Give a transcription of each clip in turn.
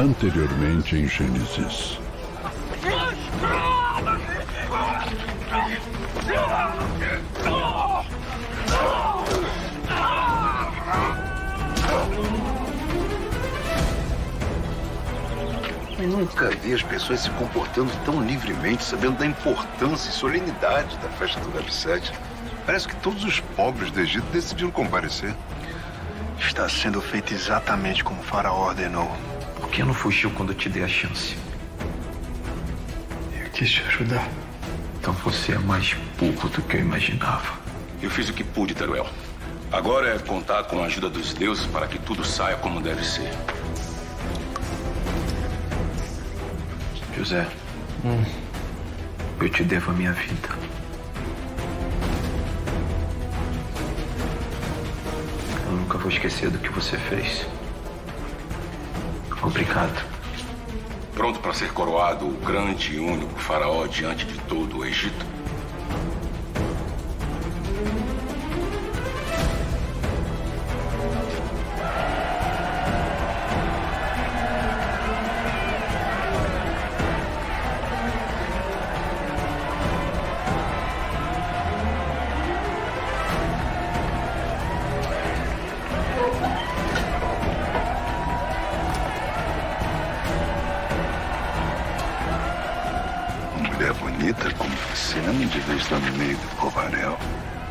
Anteriormente em Gênesis. Eu nunca vi as pessoas se comportando tão livremente, sabendo da importância e solenidade da festa do Ramsés. Parece que todos os pobres do Egito decidiram comparecer. Está sendo feito exatamente como o faraó ordenou. Por que não fugiu quando eu te dei a chance? Eu quis te ajudar. Então você é mais burro do que eu imaginava. Eu fiz o que pude, Teruel. Agora é contar com a ajuda dos deuses para que tudo saia como deve ser. José, hum. eu te devo a minha vida. Eu nunca vou esquecer do que você fez. Obrigado. Pronto para ser coroado o grande e único faraó diante de todo o Egito? Estar no meio do covarel.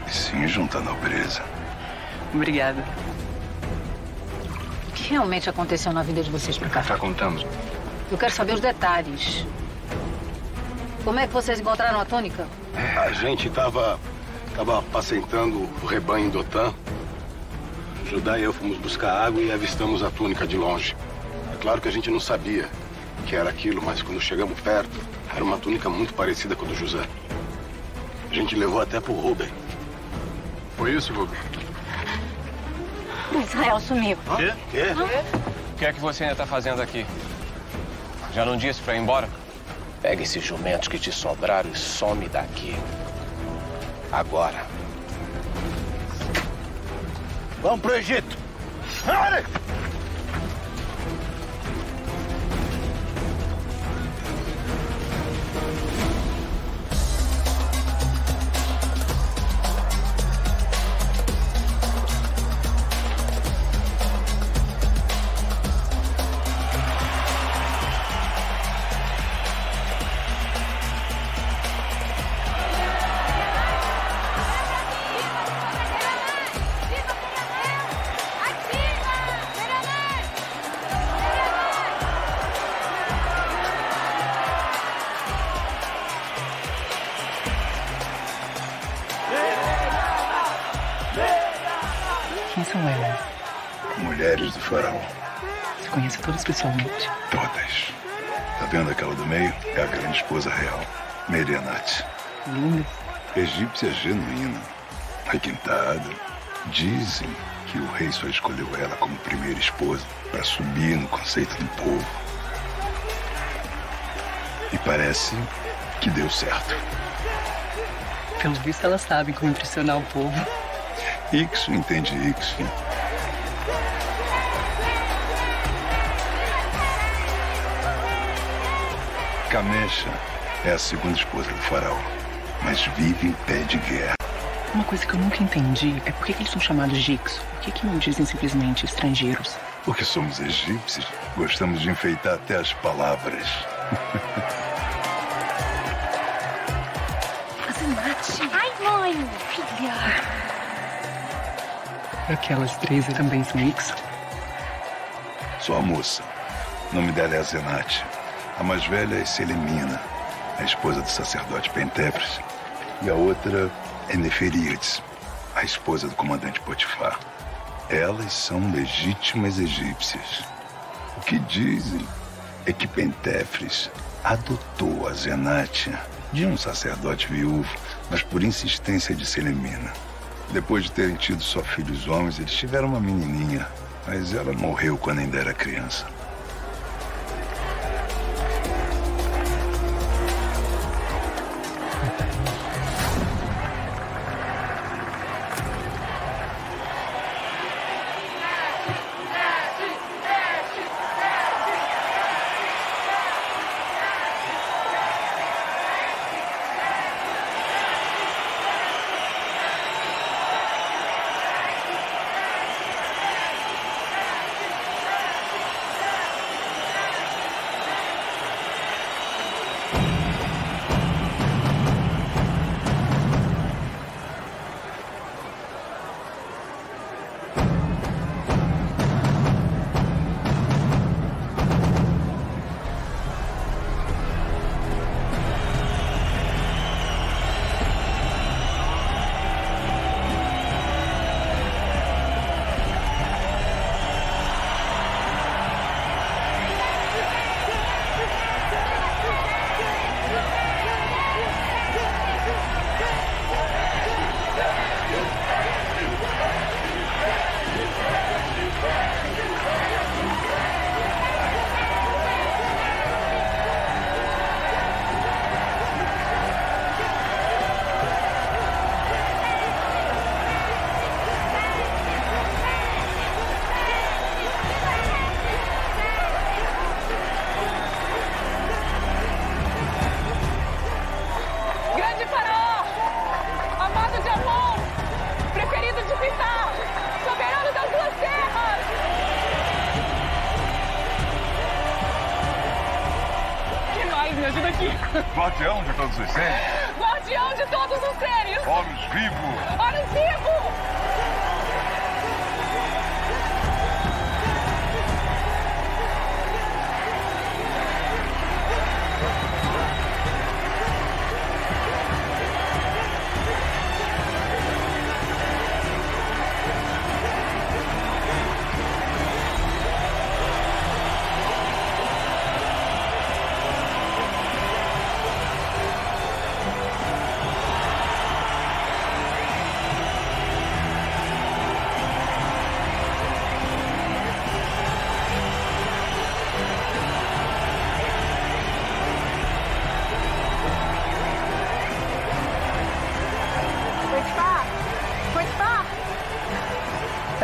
E sim junto à nobreza. Obrigada. O que realmente aconteceu na vida de vocês pra cá? Já contamos. Eu quero saber os detalhes. Como é que vocês encontraram a túnica? A gente estava tava apacentando o rebanho em Dotan. Judá e eu fomos buscar água e avistamos a túnica de longe. É claro que a gente não sabia que era aquilo, mas quando chegamos perto, era uma túnica muito parecida com a do José. A gente levou até pro Ruben. Foi isso, Ruben? Israel sumiu. Quê? Quê? O que é que você ainda tá fazendo aqui? Já não disse pra ir embora? Pega esses jumentos que te sobraram e some daqui. Agora. Vamos pro Egito! Quem Você conhece todas pessoalmente? Todas. Tá vendo aquela do meio? É a grande esposa real, Merianate. Linda. Egípcia genuína. Requintada. Dizem que o rei só escolheu ela como primeira esposa para subir no conceito do povo. E parece que deu certo. Pelo visto, elas sabem como impressionar o povo. Ixo entende Ixo. Camesha é a segunda esposa do faraó, mas vive em pé de guerra. Uma coisa que eu nunca entendi é por que, que eles são chamados de Ixo? Por que, que não dizem simplesmente estrangeiros? Porque somos egípcios, gostamos de enfeitar até as palavras. Ai, mãe. Filha. Aquelas três também são Ixo? Só a moça. O nome dela é Azenate. A mais velha é Selemina, a esposa do sacerdote Pentefres. E a outra é Neferíades, a esposa do comandante Potifar. Elas são legítimas egípcias. O que dizem é que Pentefres adotou a Zenate de um sacerdote viúvo, mas por insistência de Selemina. Depois de terem tido só filhos homens, eles tiveram uma menininha, mas ela morreu quando ainda era criança.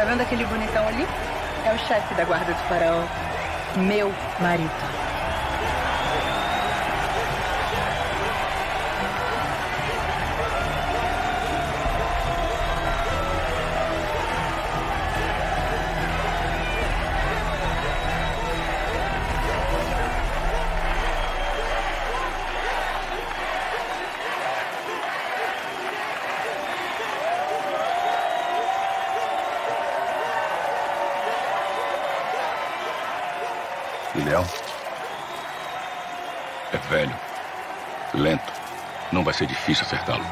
Vendo aquele bonitão ali? É o chefe da guarda do faraó. Meu marido. Ser difícil acertá-lo.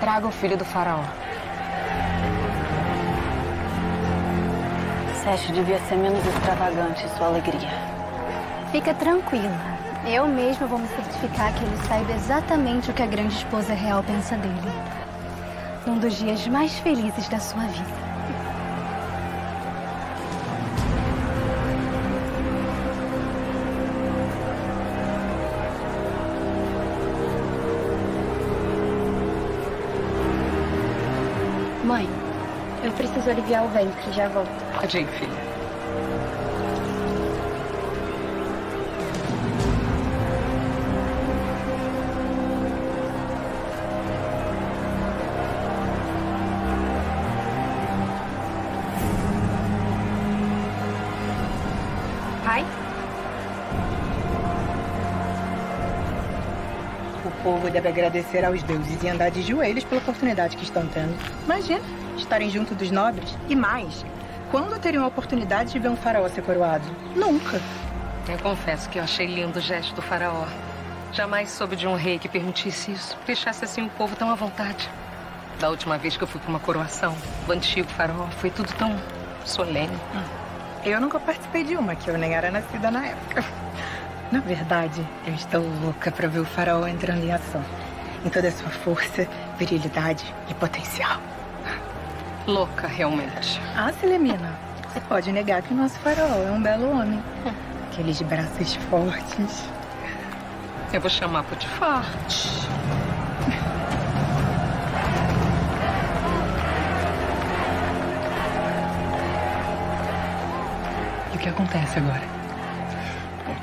Traga o filho do faraó. Sete devia ser menos extravagante em sua alegria. Fica tranquila. Eu mesma vou me certificar que ele saiba exatamente o que a grande esposa real pensa dele. Um dos dias mais felizes da sua vida. Aliviar o ventre, já volto. Ir, filha. Povo deve agradecer aos deuses e andar de joelhos pela oportunidade que estão tendo. Imagina, estarem junto dos nobres. E mais, quando teriam a oportunidade de ver um faraó ser coroado? Nunca. Eu confesso que eu achei lindo o gesto do faraó. Jamais soube de um rei que permitisse isso, deixasse assim o povo tão à vontade. Da última vez que eu fui para uma coroação, o antigo faraó, foi tudo tão solene. Eu nunca participei de uma, que eu nem era nascida na época. Na verdade, eu estou louca para ver o faraó entrando em ação. Em toda a sua força, virilidade e potencial. Louca, realmente. Ah, Selemina, você pode negar que o nosso faraó é um belo homem. Aqueles braços fortes. Eu vou chamar Potifar. E o que acontece agora?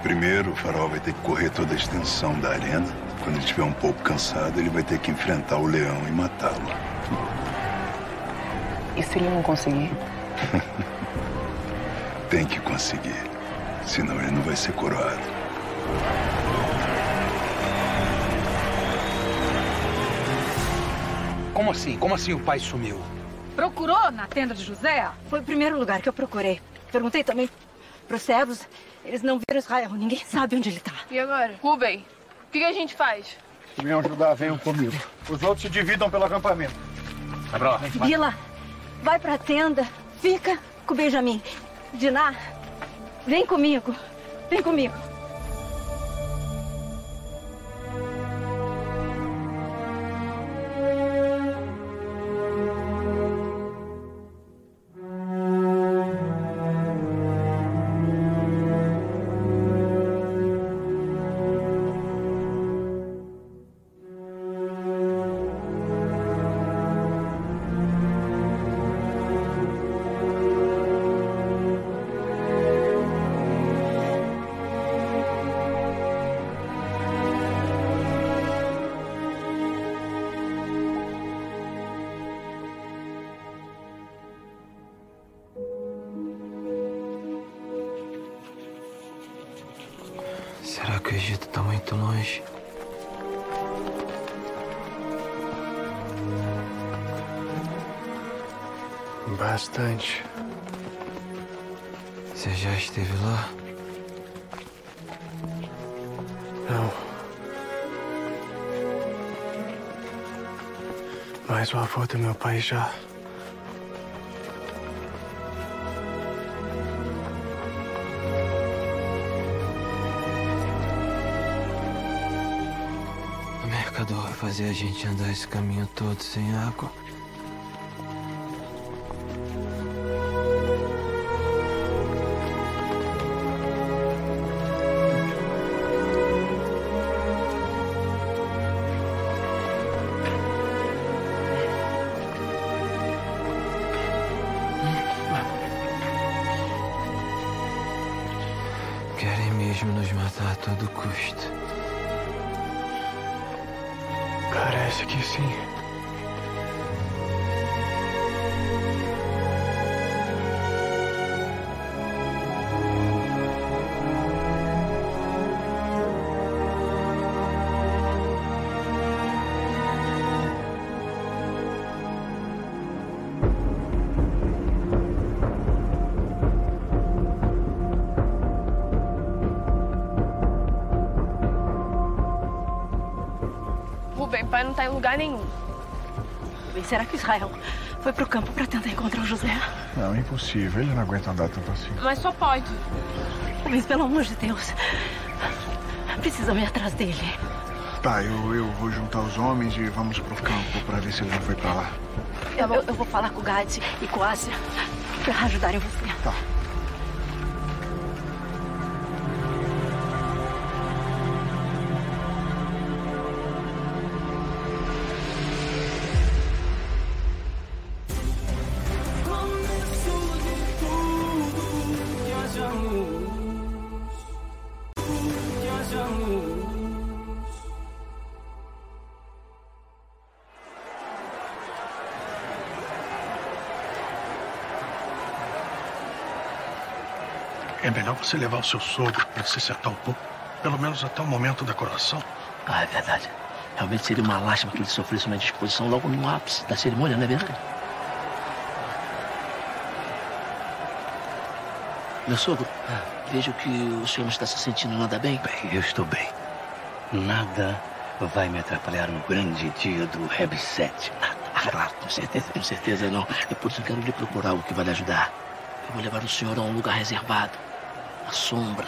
Primeiro, o faraó vai ter que correr toda a extensão da arena. Quando ele estiver um pouco cansado, ele vai ter que enfrentar o leão e matá-lo. E se ele não conseguir? Tem que conseguir. Senão ele não vai ser coroado. Como assim? Como assim o pai sumiu? Procurou na tenda de José? Foi o primeiro lugar que eu procurei. Perguntei também pros servos. Eles não viram Israel. Ninguém sabe onde ele tá. E agora? Rubem, o que, que a gente faz? Se me ajudar, venham comigo. Os outros se dividam pelo acampamento. Cabral, Vila, vai pra tenda. Fica com o Benjamin. Diná, vem comigo. Vem comigo. Não. Mas o avô do meu pai já. O mercador fazer a gente andar esse caminho todo sem água. Pai não tá em lugar nenhum. Bem, será que Israel foi pro campo pra tentar encontrar o José? Não, impossível. Ele não aguenta andar tanto assim. Mas só pode. Rubens, pelo amor de Deus. Precisamos ir atrás dele. Tá, eu, eu vou juntar os homens e vamos pro campo pra ver se ele já foi pra lá. Eu, eu- eu vou falar com o Gade e com a Ásia pra ajudarem você. Tá. Melhor você levar o seu sogro para se acertar um pouco. Pelo menos até o momento da coroação. Ah, é verdade. Realmente seria uma lástima que ele sofresse uma disposição logo no ápice da cerimônia, não é verdade? Meu sogro, vejo que o senhor não está se sentindo nada bem. Bem, eu estou bem. Nada vai me atrapalhar no grande dia do Reb 7. Ah, claro, com certeza, com certeza não. É por isso que eu quero lhe procurar algo que vai lhe ajudar. Eu vou levar o senhor a um lugar reservado, à sombra,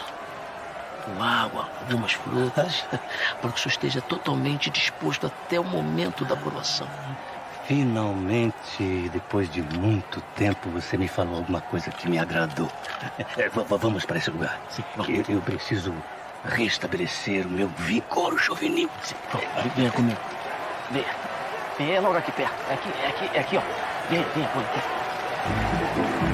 com água, algumas frutas, para que o senhor esteja totalmente disposto até o momento da coroação. Finalmente, depois de muito tempo, você me falou alguma coisa que me agradou. É, vamos para esse lugar. Eu, eu preciso restabelecer o meu vigor juvenil. Venha comigo. Venha. Venha logo aqui perto. É aqui, é aqui, é aqui, ó. Venha, venha, põe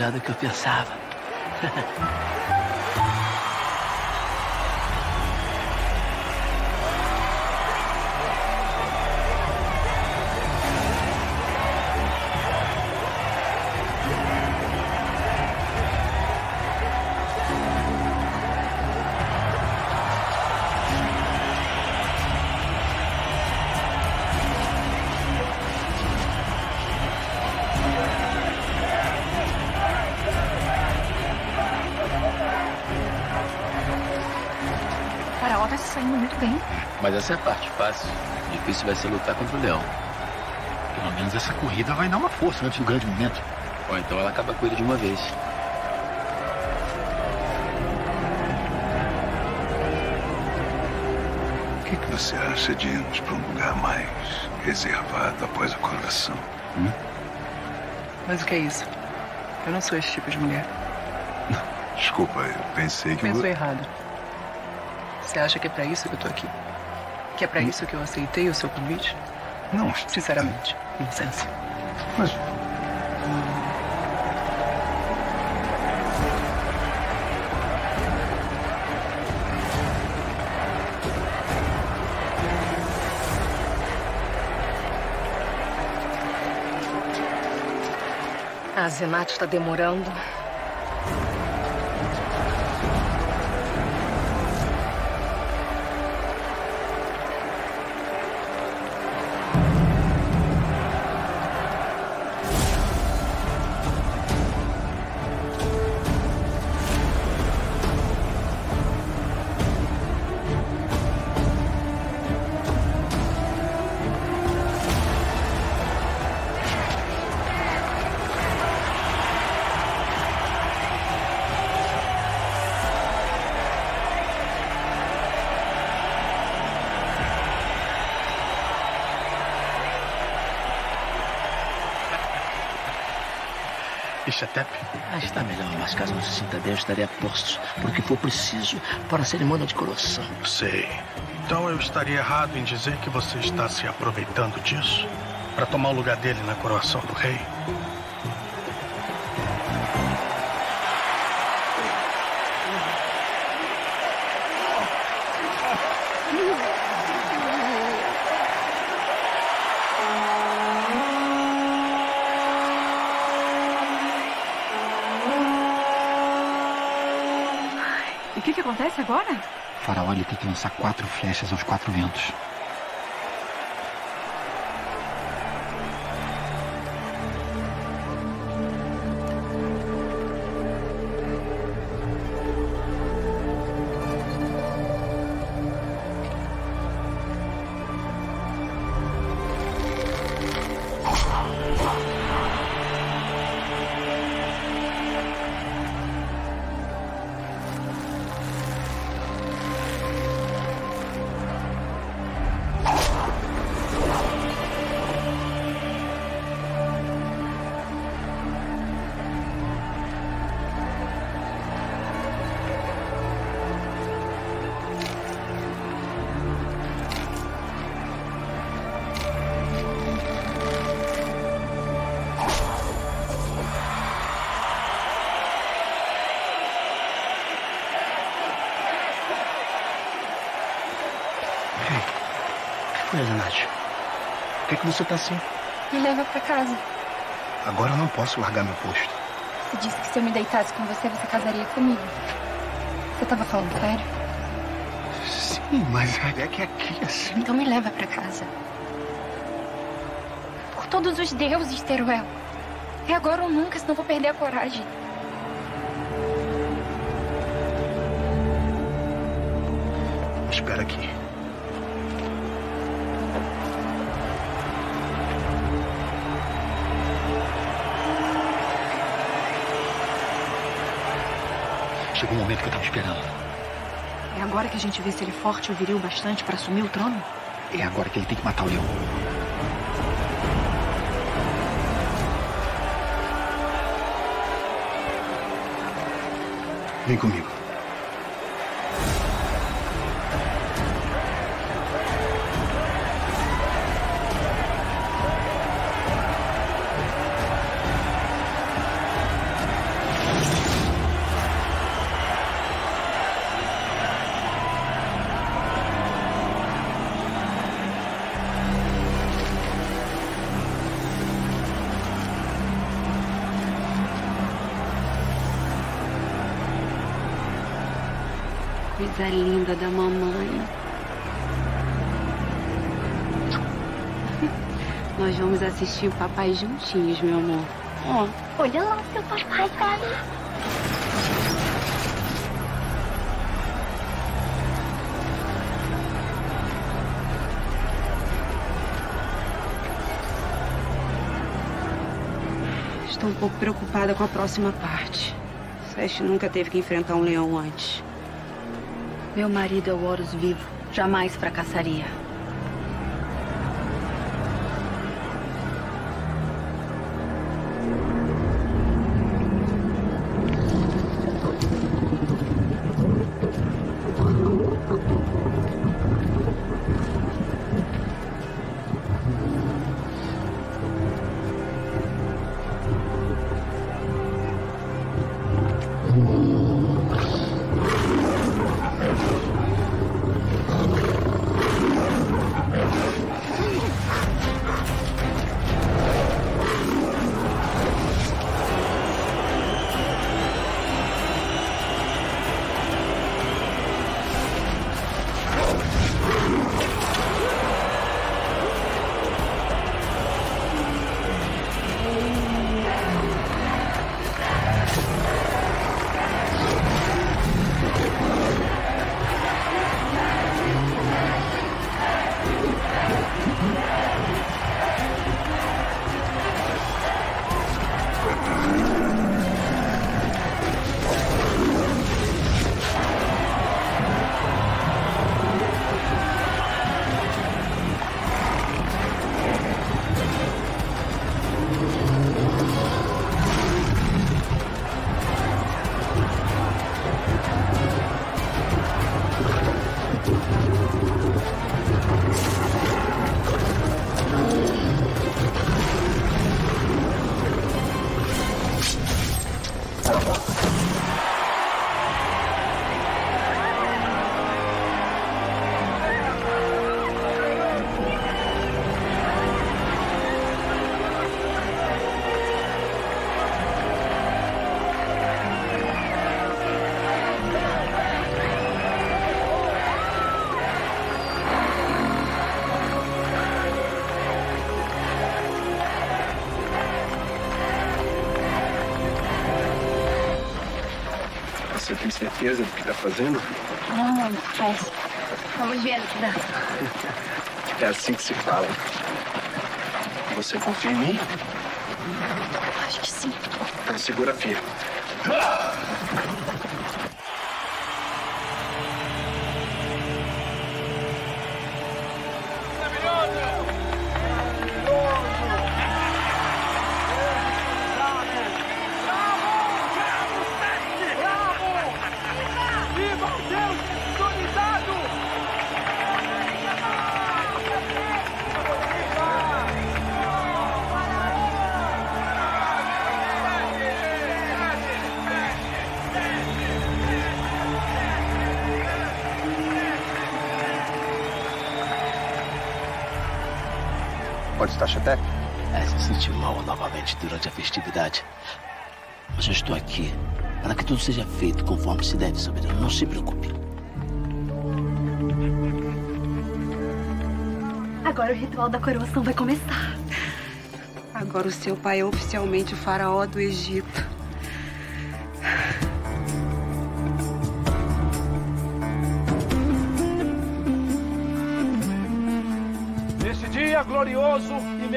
melhor do que eu pensava. essa é a parte fácil. Difícil vai ser lutar contra o leão. Pelo menos essa corrida vai dar uma força antes do grande momento. Ou então ela acaba com ele de uma vez. O que, que você acha de irmos para um lugar mais reservado após a coroação? Mas o que é isso? Eu não sou esse tipo de mulher. Desculpa, eu pensei que. Pensou errado. Você acha que é pra isso que eu tô aqui? Que é para isso que eu aceitei o seu convite? Não. Sinceramente, licença. Mas. Ah, A Zenate está demorando. Ah, está melhor, mas caso não se sinta bem, estarei a postos, porque for preciso para a cerimônia de coroação. Sei. Então eu estaria errado em dizer que você está se aproveitando disso? Para tomar o lugar dele na coroação do rei? Acontece agora? O faraó ele tem que lançar quatro flechas aos quatro ventos. Você tá assim? Me leva pra casa. Agora eu não posso largar meu posto. Você disse que se eu me deitasse com você, você casaria comigo. Você tava falando sério? Sim, mas é que aqui assim. Então me leva pra casa. Por todos os deuses, Teruel. É agora ou nunca, senão vou perder a coragem. Espera aqui. Chegou o momento que eu tava esperando. É agora que a gente vê se ele é forte ou viril bastante para assumir o trono? É agora que ele tem que matar o leão. Vem comigo. Coisa linda da mamãe. Nós vamos assistir o papai juntinhos, meu amor. Ó. Olha lá seu papai, cara. Estou um pouco preocupada com a próxima parte. Seste nunca teve que enfrentar um leão antes. Meu marido é o Horus vivo. Jamais fracassaria. Fazendo? Não, mas vamos ver no que dá. É assim que se fala. Você confia em mim? Acho que sim. Então segura firme. Viva Estar, chefe? É, se sentiu mal novamente durante a festividade. Mas eu estou aqui para que tudo seja feito conforme se deve, soberano. Não se preocupe. Agora o ritual da coroação vai começar. Agora o seu pai é oficialmente o faraó do Egito.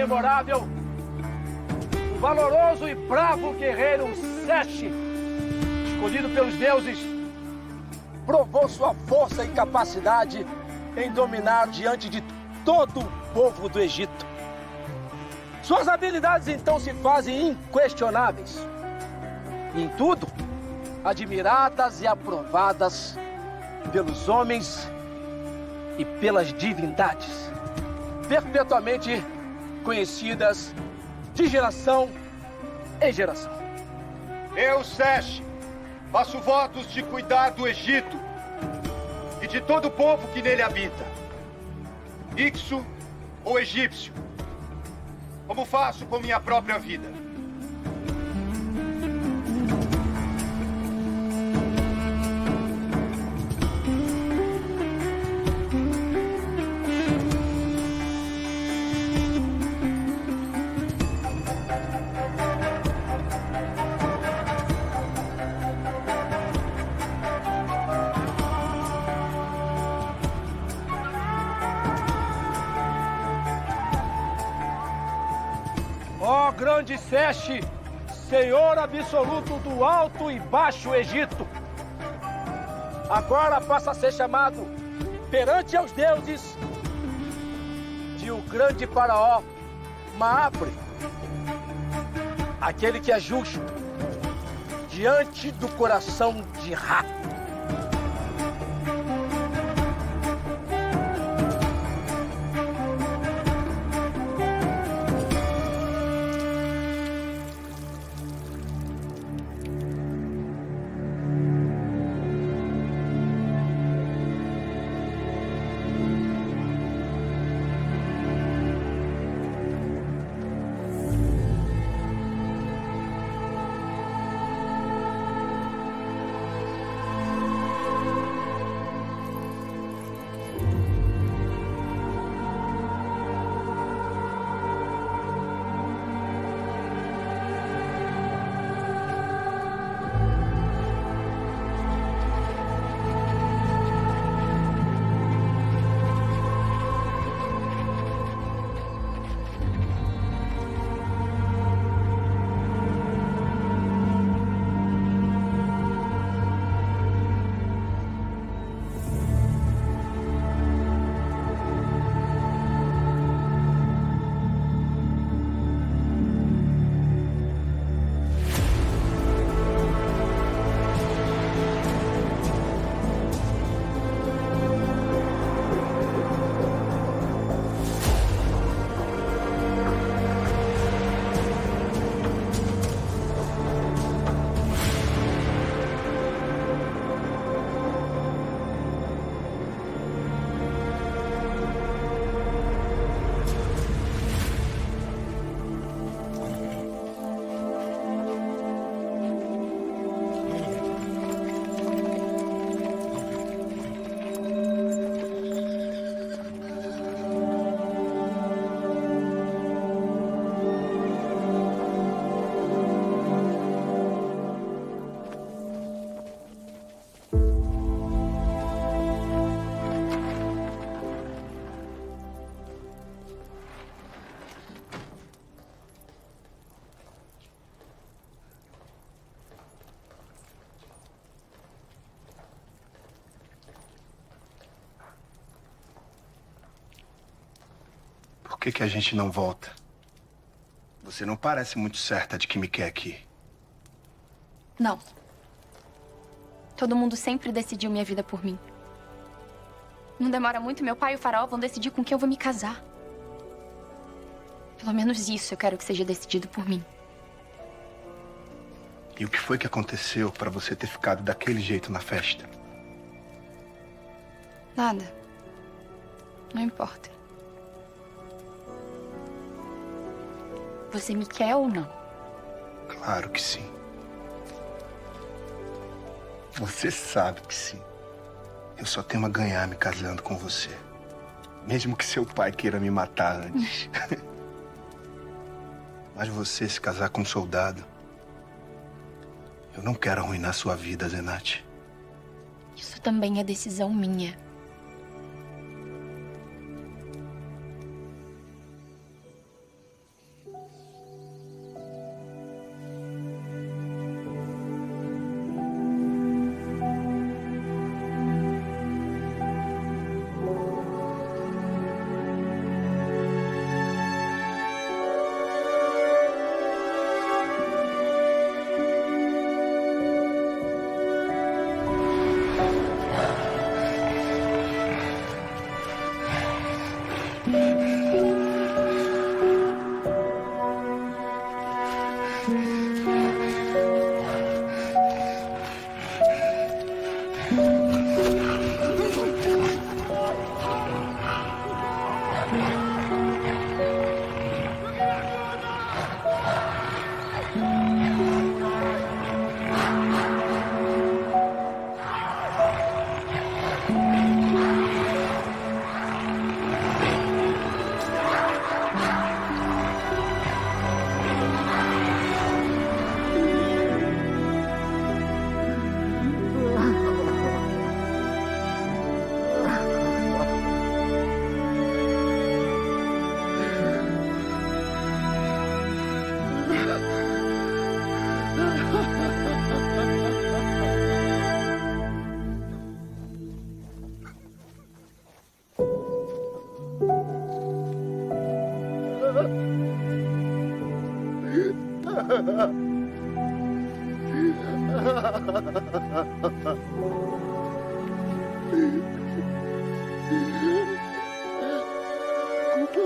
Memorável, o valoroso e bravo guerreiro Sete, escolhido pelos deuses, provou sua força e capacidade em dominar diante de todo o povo do Egito. Suas habilidades então se fazem inquestionáveis. Em tudo, admiradas e aprovadas pelos homens e pelas divindades, perpetuamente conhecidas de geração em geração. Eu, Sete, faço votos de cuidar do Egito e de todo o povo que nele habita, Ixo ou egípcio, como faço com minha própria vida. Senhor absoluto do Alto e Baixo Egito. Agora passa a ser chamado perante aos deuses de o grande faraó Maabre, aquele que é justo diante do coração de Ra. Que, que a gente não volta? Você não parece muito certa de que me quer aqui. Não. Todo mundo sempre decidiu minha vida por mim. Não demora muito, meu pai e o faraó vão decidir com quem eu vou me casar. Pelo menos isso eu quero que seja decidido por mim. E o que foi que aconteceu para você ter ficado daquele jeito na festa? Nada. Não importa. Você me quer ou não? Claro que sim. Você sabe que sim. Eu só tenho a ganhar me casando com você. Mesmo que seu pai queira me matar antes. Mas você se casar com um soldado. Eu não quero arruinar sua vida, Zenate. Isso também é decisão minha.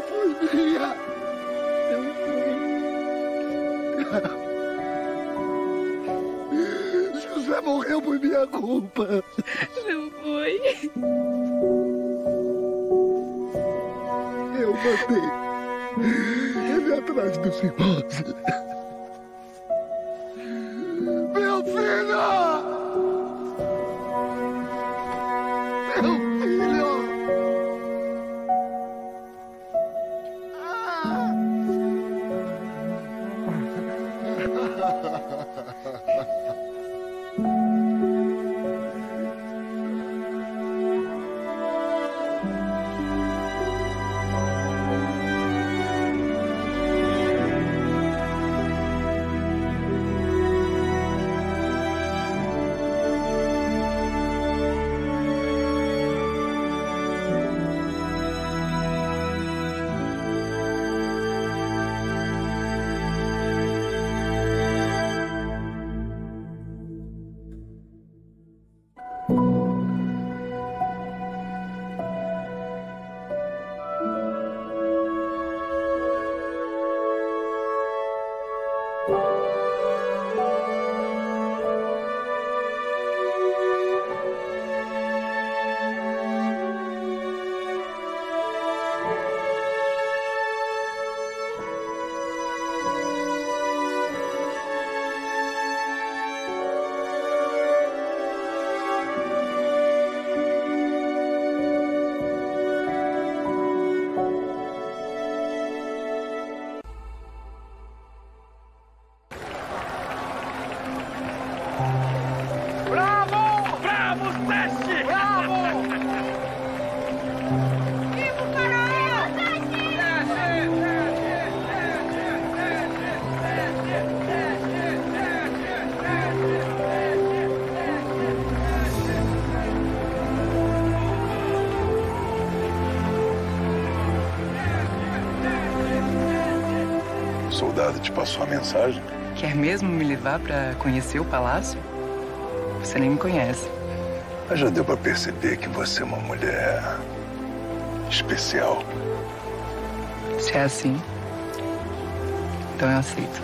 A culpa foi minha. Eu fui. José morreu por minha culpa. Não foi. Eu mandei ele atrás do cimoso. Te passou a mensagem? Quer mesmo me levar pra conhecer o palácio? Você nem me conhece. Mas já deu pra perceber que você é uma mulher especial. Se é assim, então eu aceito.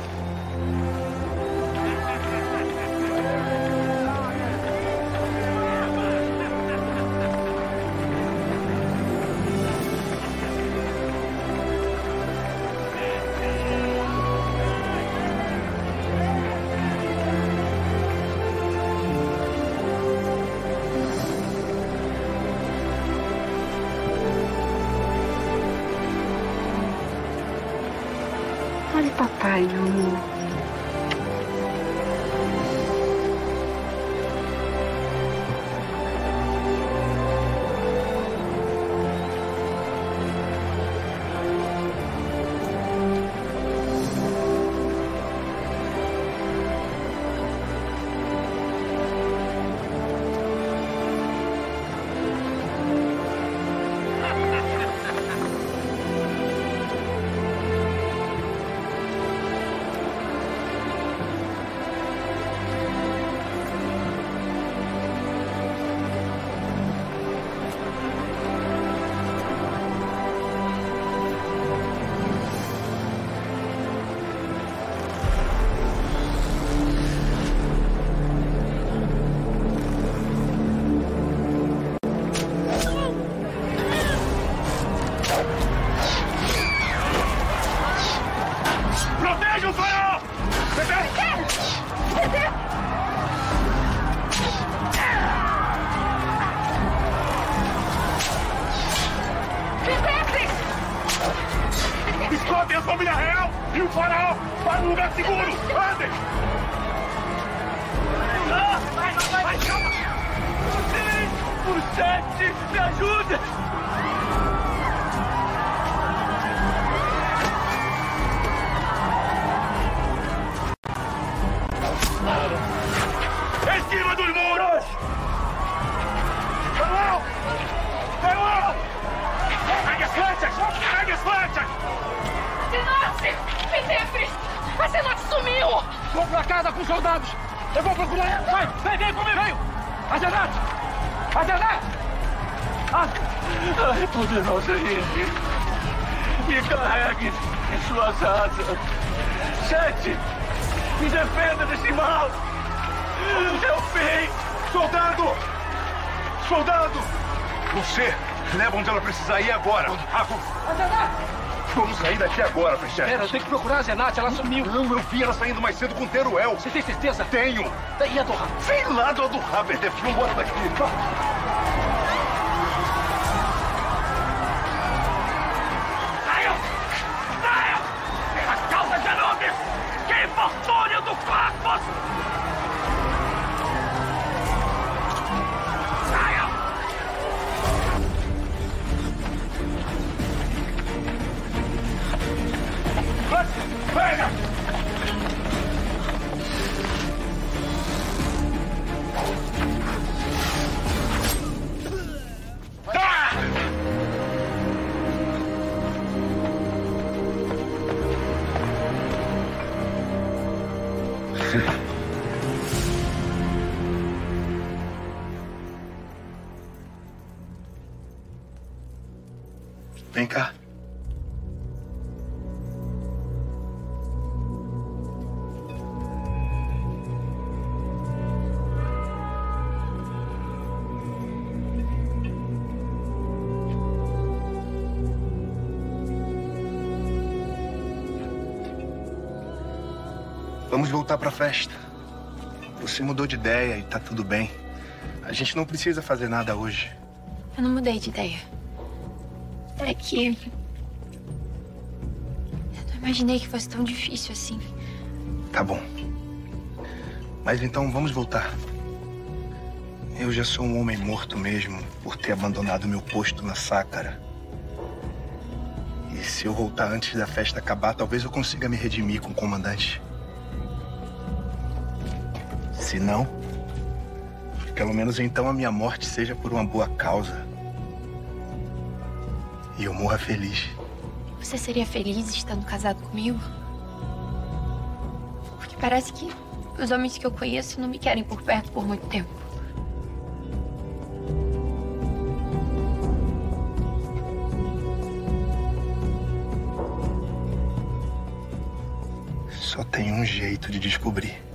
Papai, meu amor. Leva onde ela precisar ir agora. Rápido! A Zenote! Vamos sair daqui agora, Frechete. Pera, eu tenho que procurar a Zenate, ela sumiu. Não, eu vi ela saindo mais cedo com o Teruel. Você tem certeza? Tenho. E a Doha? Sei lá do do Haberdef. Vambora daqui. Vem Vamos voltar pra festa. Você mudou de ideia e tá tudo bem. A gente não precisa fazer nada hoje. Eu não mudei de ideia. É que. Eu não imaginei que fosse tão difícil assim. Tá bom. Mas então vamos voltar. Eu já sou um homem morto mesmo por ter abandonado meu posto na sácara. E se eu voltar antes da festa acabar, talvez eu consiga me redimir com o comandante. Se não, pelo menos então a minha morte seja por uma boa causa. E eu morra feliz. Você seria feliz estando casado comigo? Parece que os homens que eu conheço não me querem por perto por muito tempo. Só tem um jeito de descobrir.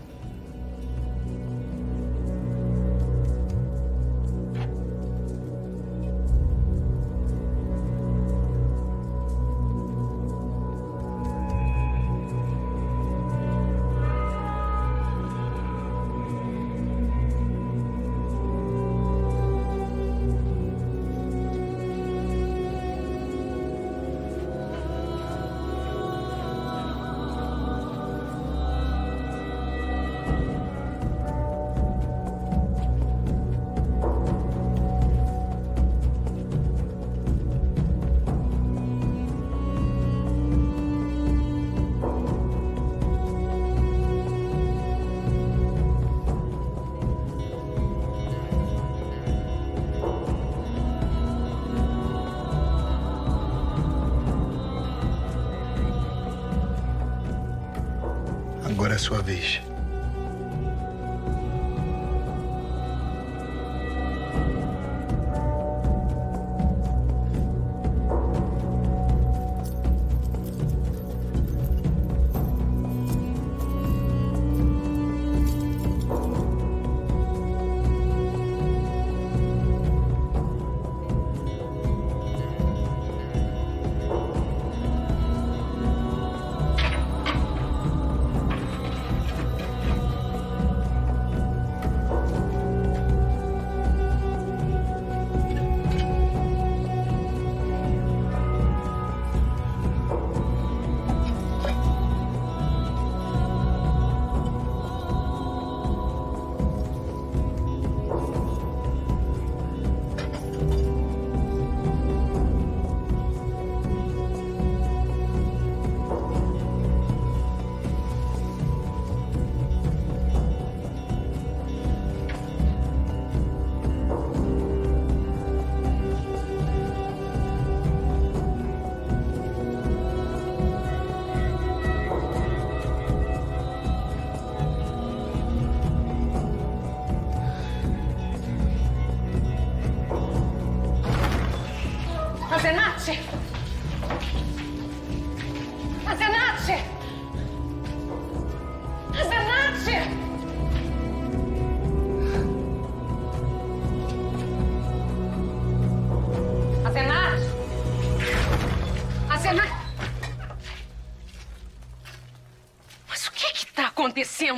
Sua vez.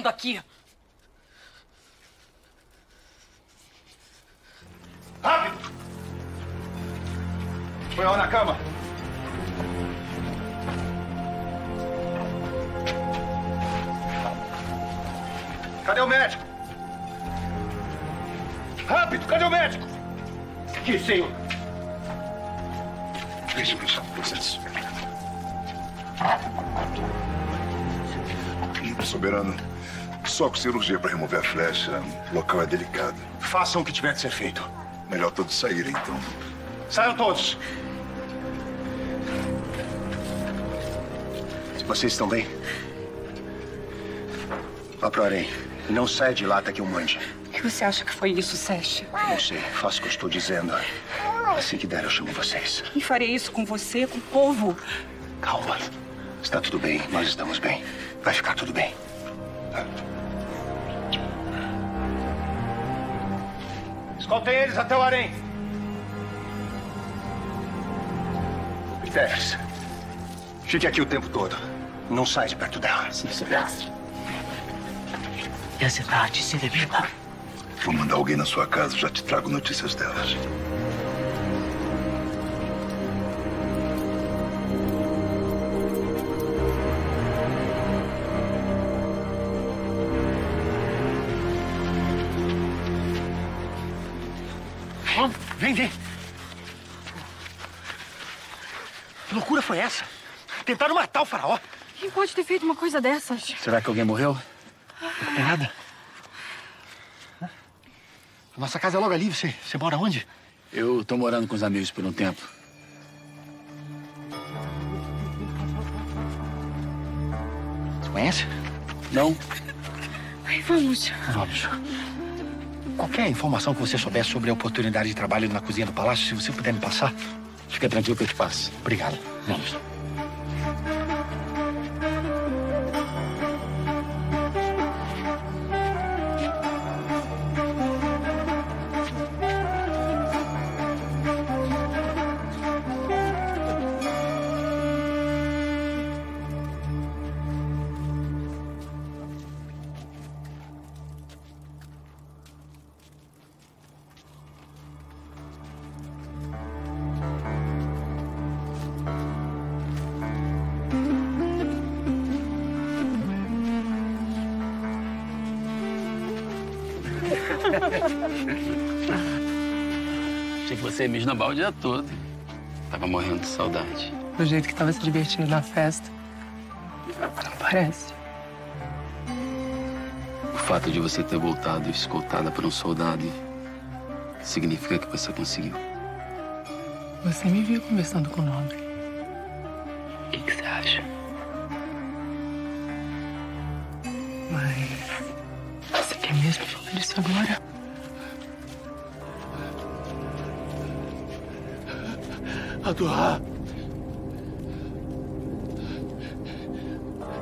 Acontecendo aqui? Rápido! Põe ela na cama. Cadê o médico? Rápido, cadê o médico? Aqui, senhor. Isso, isso, processo. Soberano, só com cirurgia para remover a flecha, o local é delicado. Façam o que tiver de ser feito. Melhor todos saírem, então. Saiam todos. Se vocês estão bem, vá pro harém. E não saia de lá até que eu mande. O que você acha que foi isso, Sérgio? Não sei, faça o que eu estou dizendo. Assim que der, eu chamo vocês. E farei isso com você, com o povo. Calma. Está tudo bem, nós estamos bem. Vai ficar tudo bem. Escoltem eles até o harém. Tefes, fique aqui o tempo todo. Não sai de perto dela. Sim, Silvestre. E a cidade, Cerebina? Vou mandar alguém na sua casa, já te trago notícias delas. Vem, vem. Que loucura foi essa? Tentaram matar o faraó. Quem pode ter feito uma coisa dessas? Será que alguém morreu? Não tem nada. Nossa casa é logo ali. Você, você mora onde? Eu tô morando com os amigos por um tempo. Você conhece? Não? Ai, vamos. Vamos. Qualquer informação que você souber sobre a oportunidade de trabalho na cozinha do palácio, se você puder me passar, fica tranquilo que eu te passo. Obrigado. Vamos. O dia todo. Tava morrendo de saudade. Do jeito que tava se divertindo na festa. Não parece. O fato de você ter voltado escoltada por um soldado significa que você conseguiu. Você me viu conversando com o nobre. O que, que você acha? Mas. Você quer mesmo falar disso agora? Adorar!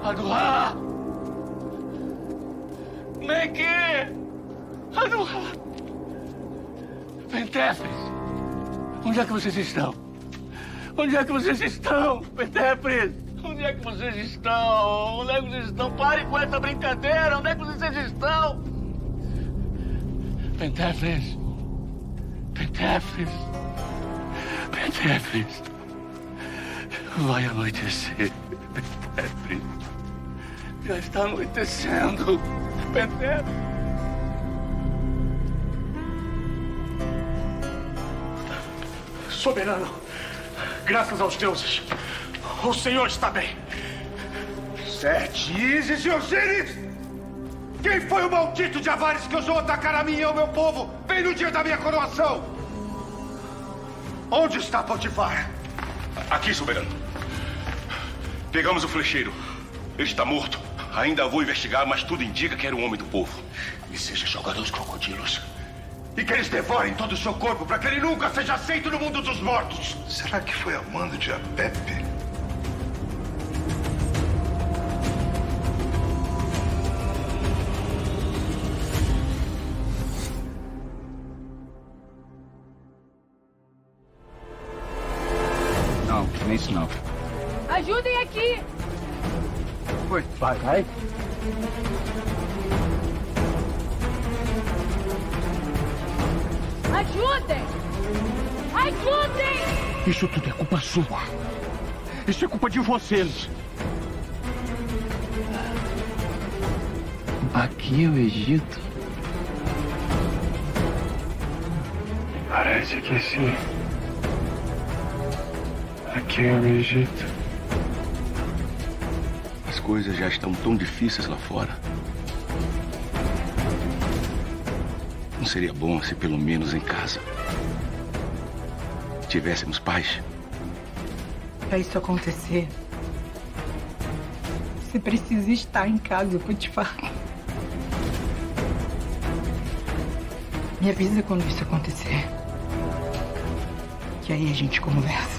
Adorar! Meki! Adorar! Pentefres! Onde é que vocês estão? Onde é que vocês estão? Pentefres! Onde é que vocês estão? Onde é que vocês estão? Parem com essa brincadeira! Onde é que vocês estão? Pentefres! Pentefres! Pentefres! Vai anoitecer. Pentefres! Já está anoitecendo. Pentefres! Soberano, graças aos deuses, o senhor está bem. Sete Isis e Osíris! Quem foi o maldito de Avares que ousou atacar a mim e ao meu povo bem no dia da minha coroação? Onde está Potifar? Aqui, soberano. Pegamos o flecheiro. Ele está morto. Ainda vou investigar, mas tudo indica que era um homem do povo. E seja jogado aos crocodilos. E que eles devorem todo o seu corpo para que ele nunca seja aceito no mundo dos mortos. Será que foi a mando de Apepe? Vai. Ajudem! Ajudem! Isso tudo é culpa sua. Isso é culpa de vocês. Aqui é o Egito? Parece que sim. Aqui é o Egito. As coisas já estão tão difíceis lá fora. Não seria bom se pelo menos em casa tivéssemos paz? Pra isso acontecer, você precisa estar em casa, Potifar. Me avisa quando isso acontecer. Que aí a gente conversa.